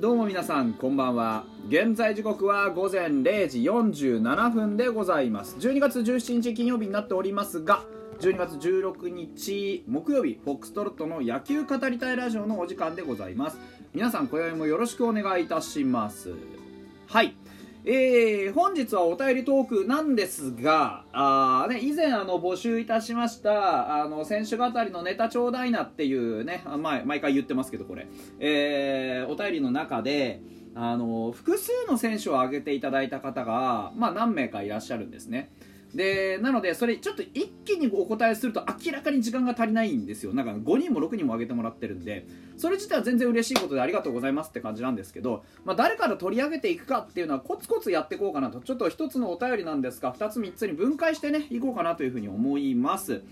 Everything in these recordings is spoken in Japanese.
どうも皆さんこんばんは。現在時刻は午前0時47分でございます。12月17日金曜日になっておりますが12月16日木曜日フォックストロットの野球語りたいラジオのお時間でございます。皆さん今宵もよろしくお願いいたします。はい。えー、本日はお便りトークなんですが、あね、以前あの募集いたしましたあの選手語りのネタちょうだいなっていうね、あ毎毎回言ってますけど、これ、えー、お便りの中であの複数の選手を挙げていただいた方が、まあ、何名かいらっしゃるんですね。でなのでそれちょっと一気にお答えすると明らかに時間が足りないんですよ。なんか5人も6人も上げてもらってるんでそれ自体は全然嬉しいことでありがとうございますって感じなんですけど、まあ、誰から取り上げていくかっていうのはコツコツやっていこうかなと。ちょっと1つのお便りなんですが2つ3つに分解してねいこうかなというふうに思います。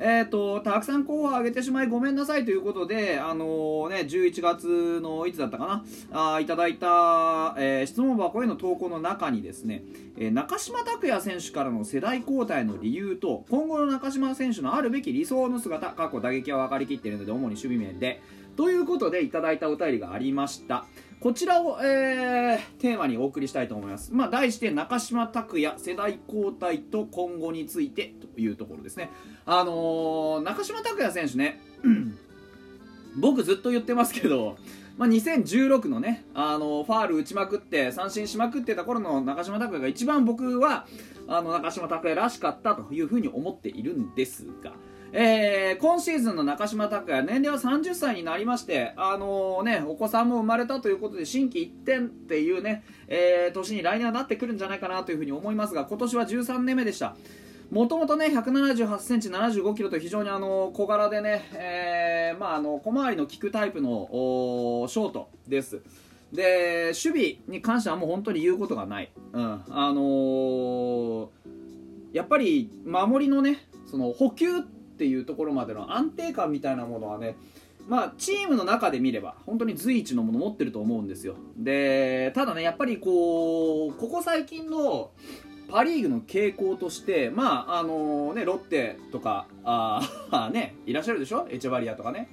えーと、たくさん候補を挙げてしまいごめんなさいということで、あのー、ね、11月のいつだったかなあいただいた、えー、質問箱への投稿の中にですね、え、中島拓也選手からの世代交代の理由と今後の中島選手のあるべき理想の姿過去打撃は分かりきっているので主に守備面でということでいただいたお便りがありました。こちらを、えー、テーマにお送りしたいと思います。まあ、題して中島拓也世代交代と今後についてというところですね。あのー、中島拓也選手ね、僕ずっと言ってますけど、まあ、2016のね、あのー、ファール打ちまくって三振しまくってた頃の中島拓也が一番僕はあの中島拓也らしかったというふうに思っているんですが、えー、今シーズンの中島拓也年齢は30歳になりまして、あのー、ね、お子さんも生まれたということで心機一転っていうね、えー、年に来年はなってくるんじゃないかなというふうに思いますが今年は13年目でした。もともとね178センチ75キロと非常にあの小柄でね、えー、まああの小回りの利くタイプのショートです。で守備に関してはもう本当に言うことがない、うん、あのー、やっぱり守りのねその補給っていうところまでの安定感みたいなものはねまあ、チームの中で見れば本当に随一のもの持ってると思うんですよ。でただねやっぱりこうここ最近のパ・リーグの傾向としてまああのねロッテとかあ ねいらっしゃるでしょ？エチェバリアとかね、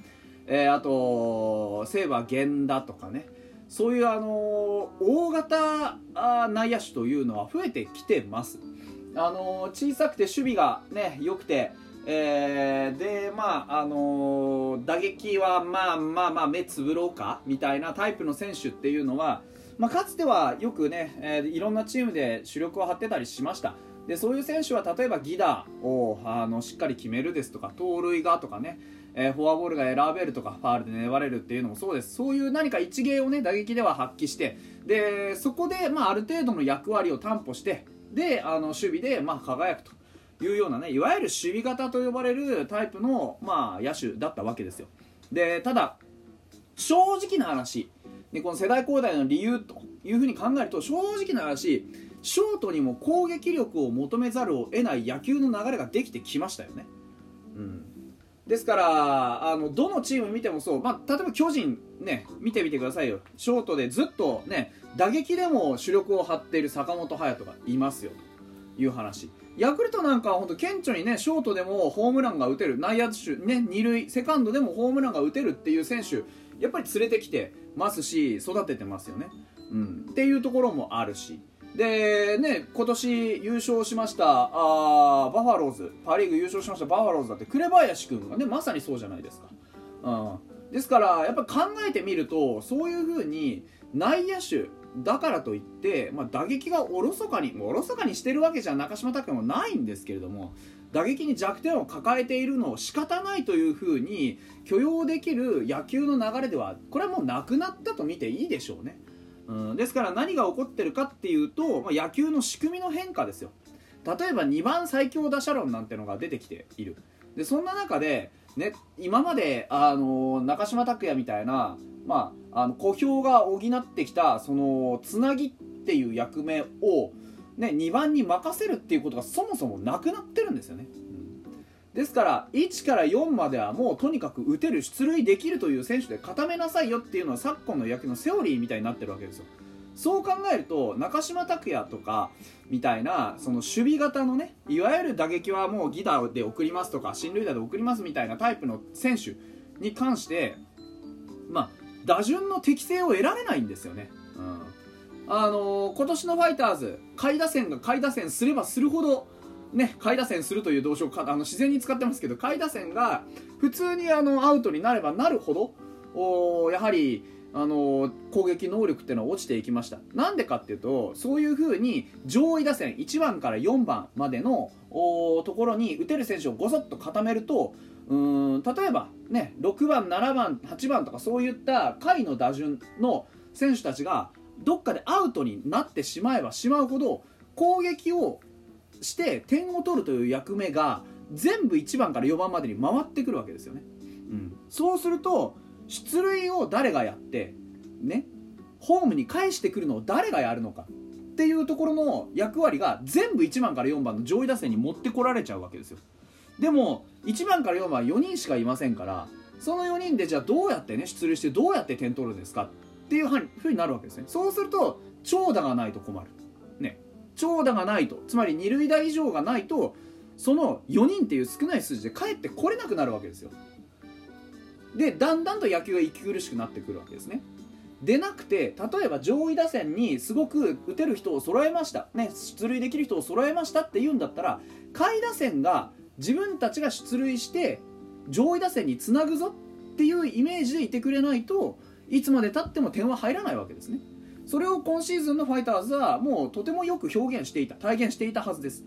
えー、あと西武は源田とかね。そういうあの大型内野手というのは増えてきてます。あの小さくて守備がね良くてえー、でまああのー、打撃はまあまあまあ目つぶろうかみたいなタイプの選手っていうのは、まあ、かつてはよくね、えー、いろんなチームで主力を張ってたりしました。でそういう選手は例えばギダをあのしっかり決めるですとか盗塁がとかね、えー、フォアボールが選べるとかファールで粘れるっていうのもそうです。そういう何か一芸をね打撃では発揮してでそこで、まあ、ある程度の役割を担保してであの守備で、まあ、輝くと。いうようなねいわゆる守備型と呼ばれるタイプの、まあ、野手だったわけですよ。でただ正直な話でこの世代交代の理由というふうに考えると正直な話ショートにも攻撃力を求めざるを得ない野球の流れができてきましたよね、うん、ですからあのどのチーム見てもそう、まあ、例えば巨人ね見てみてくださいよ。ショートでずっとね打撃でも主力を張っている坂本勇人がいますよ。という話ヤクルトなんかは本当顕著にねショートでもホームランが打てる内野手ね二塁セカンドでもホームランが打てるっていう選手やっぱり連れてきてますし育ててますよね、うん、っていうところもあるし。でね今年優勝しましたあバファローズ。パ・リーグ優勝しましたバファローズだって紅林君がねまさにそうじゃないですか、うん、ですからやっぱ考えてみるとそういうふうに内野手だからといって、まあ、打撃がおろそかにおろそかにしてるわけじゃ中島拓也もないんですけれども打撃に弱点を抱えているのを仕方ないというふうに許容できる野球の流れではこれはもうなくなったと見ていいでしょうね、うん、ですから何が起こってるかっていうと、まあ、野球の仕組みの変化ですよ。例えば2番最強打者論なんてのが出てきている。でそんな中で、ね、今まであの中島拓也みたいなまあ、あの小兵が補ってきたそのつなぎっていう役目を、ね、2番に任せるっていうことがそもそもなくなってるんですよね。ですから1から4まではもうとにかく打てる出塁できるという選手で固めなさいよっていうのは昨今の野球のセオリーみたいになってるわけですよそう考えると中島拓也とかみたいなその守備型のねいわゆる打撃はもうギダーで送りますとか進塁打で送りますみたいなタイプの選手に関してまあ打順の適性を得られないんですよね、うん、あのー、今年のファイターズ下位打線が下位打線すればするほどね、下位打線するという動詞をあの自然に使ってますけど下位打線が普通にあのアウトになればなるほどおやはりあの攻撃能力っていうのは落ちていきました。なんでかっていうとそういうふうに上位打線1番から4番までのところに打てる選手をごそっと固めるとうん例えばね6番7番8番とかそういった下位の打順の選手たちがどっかでアウトになってしまえばしまうほど攻撃をして点を取るという役目が全部1番から4番までに回ってくるわけですよね、うん、そうすると出塁を誰がやってねホームに返してくるのを誰がやるのかっていうところの役割が全部1番から4番の上位打線に持ってこられちゃうわけですよでも1番から4番は4人しかいませんからその4人でじゃあどうやってね出塁してどうやって点取るんですかっていうふうになるわけですね。そうすると長打がないと困る。ね。長打がないと。つまり二塁打以上がないとその4人っていう少ない数字で帰ってこれなくなるわけですよ。でだんだんと野球が息苦しくなってくるわけですね。でなくて例えば上位打線にすごく打てる人を揃えました、ね、出塁できる人を揃えましたって言うんだったら下位打線が自分たちが出塁して上位打線につなぐぞっていうイメージでいてくれないといつまでたっても点は入らないわけですね。それを今シーズンのファイターズはもうとてもよく表現していた体現していたはずです。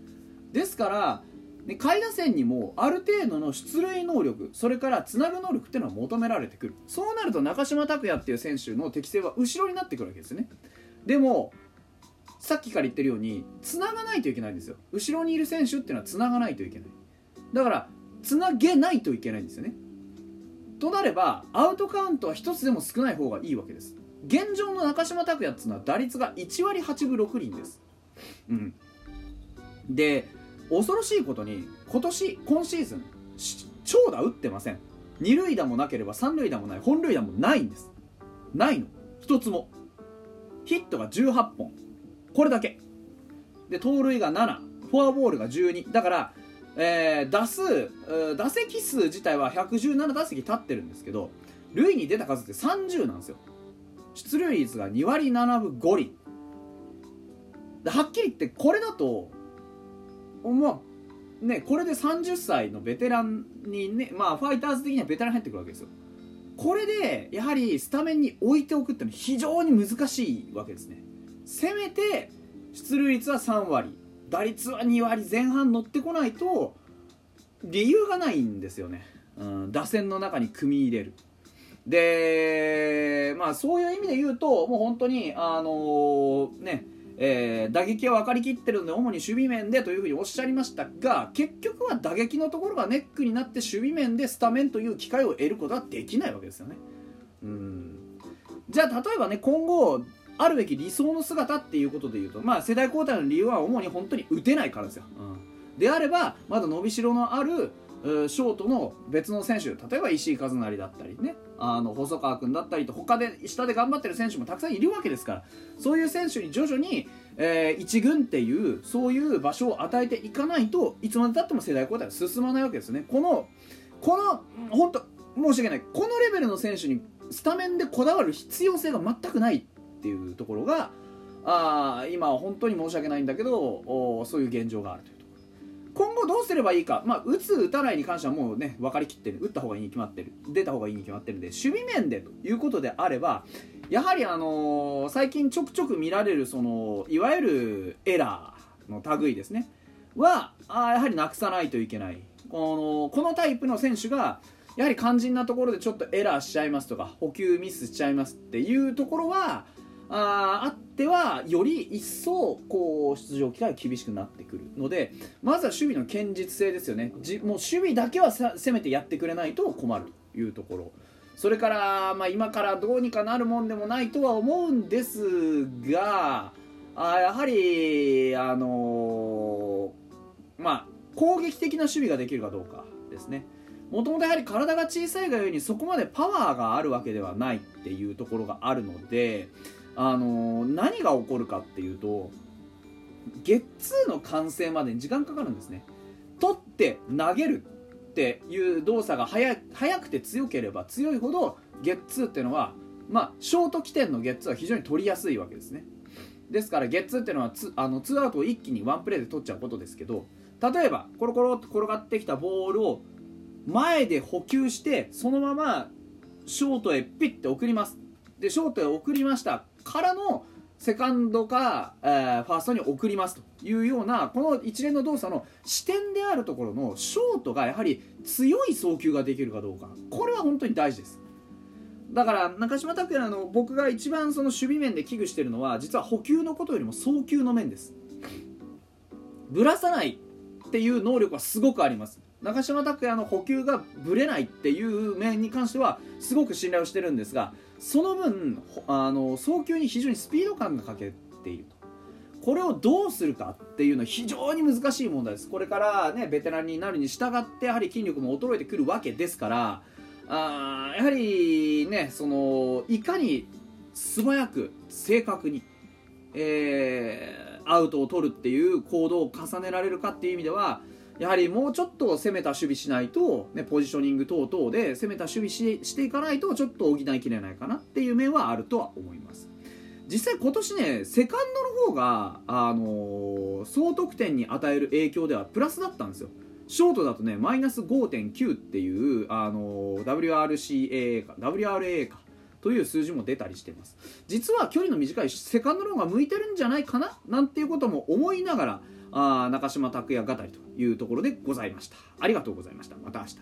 ですから下位打線にもある程度の出塁能力それからつなぐ能力っていうのは求められてくる。そうなると中島拓也っていう選手の適性は後ろになってくるわけですね。でもさっきから言ってるようにつながないといけないんですよ。後ろにいる選手っていうのはつながないといけない。だからつなげないといけないんですよね。となればアウトカウントは1つでも少ない方がいいわけです。現状の中島拓也っていうのは打率が1割8分6厘です。うん。で恐ろしいことに今年今シーズン長打打ってません。二塁打もなければ三塁打もない本塁打もないんです。ないの。一つも。ヒットが18本。これだけ。で盗塁が7フォアボールが12だからえー、打数打席数自体は117打席立ってるんですけど塁に出た数って30なんですよ。出塁率が2割7分5厘。はっきり言ってこれだとまあねこれで30歳のベテランにねまあファイターズ的にはベテラン入ってくるわけですよ。これでやはりスタメンに置いておくっていうのは非常に難しいわけですね。せめて出塁率は3割。打率は2割前半乗ってこないと理由がないんですよね、うん、打線の中に組み入れる。でまあそういう意味で言うともう本当にあのー、ねえー、打撃は分かりきってるので主に守備面でというふうにおっしゃいましたが結局は打撃のところがネックになって守備面でスタメンという機会を得ることはできないわけですよね。うん。じゃあ例えばね今後あるべき理想の姿っていうことで言うと、まあ、世代交代の理由は主に本当に打てないからですよ。うん、であればまだ伸びしろのあるショートの別の選手例えば石井一成だったりねあの細川君だったりと他で下で頑張ってる選手もたくさんいるわけですからそういう選手に徐々に、えー、1軍っていうそういう場所を与えていかないといつまでたっても世代交代は進まないわけですね。このこの本当申し訳ない。このレベルの選手にスタメンでこだわる必要性が全くない。っていうところがあ今は本当に申し訳ないんだけどそういう現状があるというところ。今後どうすればいいか、まあ、打つ、打たないに関してはもうね、分かりきってる、打った方がいいに決まってる、出た方がいいに決まってるんで、守備面でということであれば、やはり、あのー、最近ちょくちょく見られる、そのいわゆるエラーの類ですね、は、あやはりなくさないといけない。このこのタイプの選手が、やはり肝心なところでちょっとエラーしちゃいますとか、補給ミスしちゃいますっていうところは、ああってはより一層こう出場機会が厳しくなってくるのでまずは守備の堅実性ですよね。じもう守備だけはせめてやってくれないと困るというところ。それから、まあ、今からどうにかなるもんでもないとは思うんですがあやはりあのー、まあ攻撃的な守備ができるかどうかですね。もともとやはり体が小さいがゆえにそこまでパワーがあるわけではないっていうところがあるのであの、何が起こるかっていうとゲッツーの完成までに時間かかるんですね。取って投げるっていう動作が速速くて強ければ強いほどゲッツーっていうのはまあ、ショート起点のゲッツーは非常に取りやすいわけですね。ですからゲッツーっていうのはツあのツーアウトを一気にワンプレーで取っちゃうことですけど例えばコロコロって転がってきたボールを前で補給してそのままショートへピッて送ります。でショートへ送りました。からのセカンドか、えー、ファーストに送りますというようなこの一連の動作の視点であるところのショートがやはり強い送球ができるかどうか。これは本当に大事です。だから中島拓也の僕が一番その守備面で危惧しているのは実は補給のことよりも送球の面です。ぶらさないっていう能力はすごくあります。中島拓也の補給がぶれないっていう面に関してはすごく信頼をしてるんですがその分あの送球に非常にスピード感が欠けていると。これをどうするかっていうのは非常に難しい問題です。これからねベテランになるに従ってやはり筋力も衰えてくるわけですからあやはりねそのいかに素早く正確に、えー、アウトを取るっていう行動を重ねられるかっていう意味ではやはりもうちょっと攻めた守備しないと、ね、ポジショニング等々で攻めた守備ししていかないとちょっと補いきれないかなっていう面はあるとは思います。実際今年ねセカンドの方が、あのー、総得点に与える影響ではプラスだったんですよ。ショートだとねマイナス5.9っていう、あのー、WRCA か WRA か。という数字も出たりしてます。実は距離の短いセカンドの方が向いてるんじゃないかな？なんていうことも思いながらあ中島拓也語りというところでございました。ありがとうございました。また明日。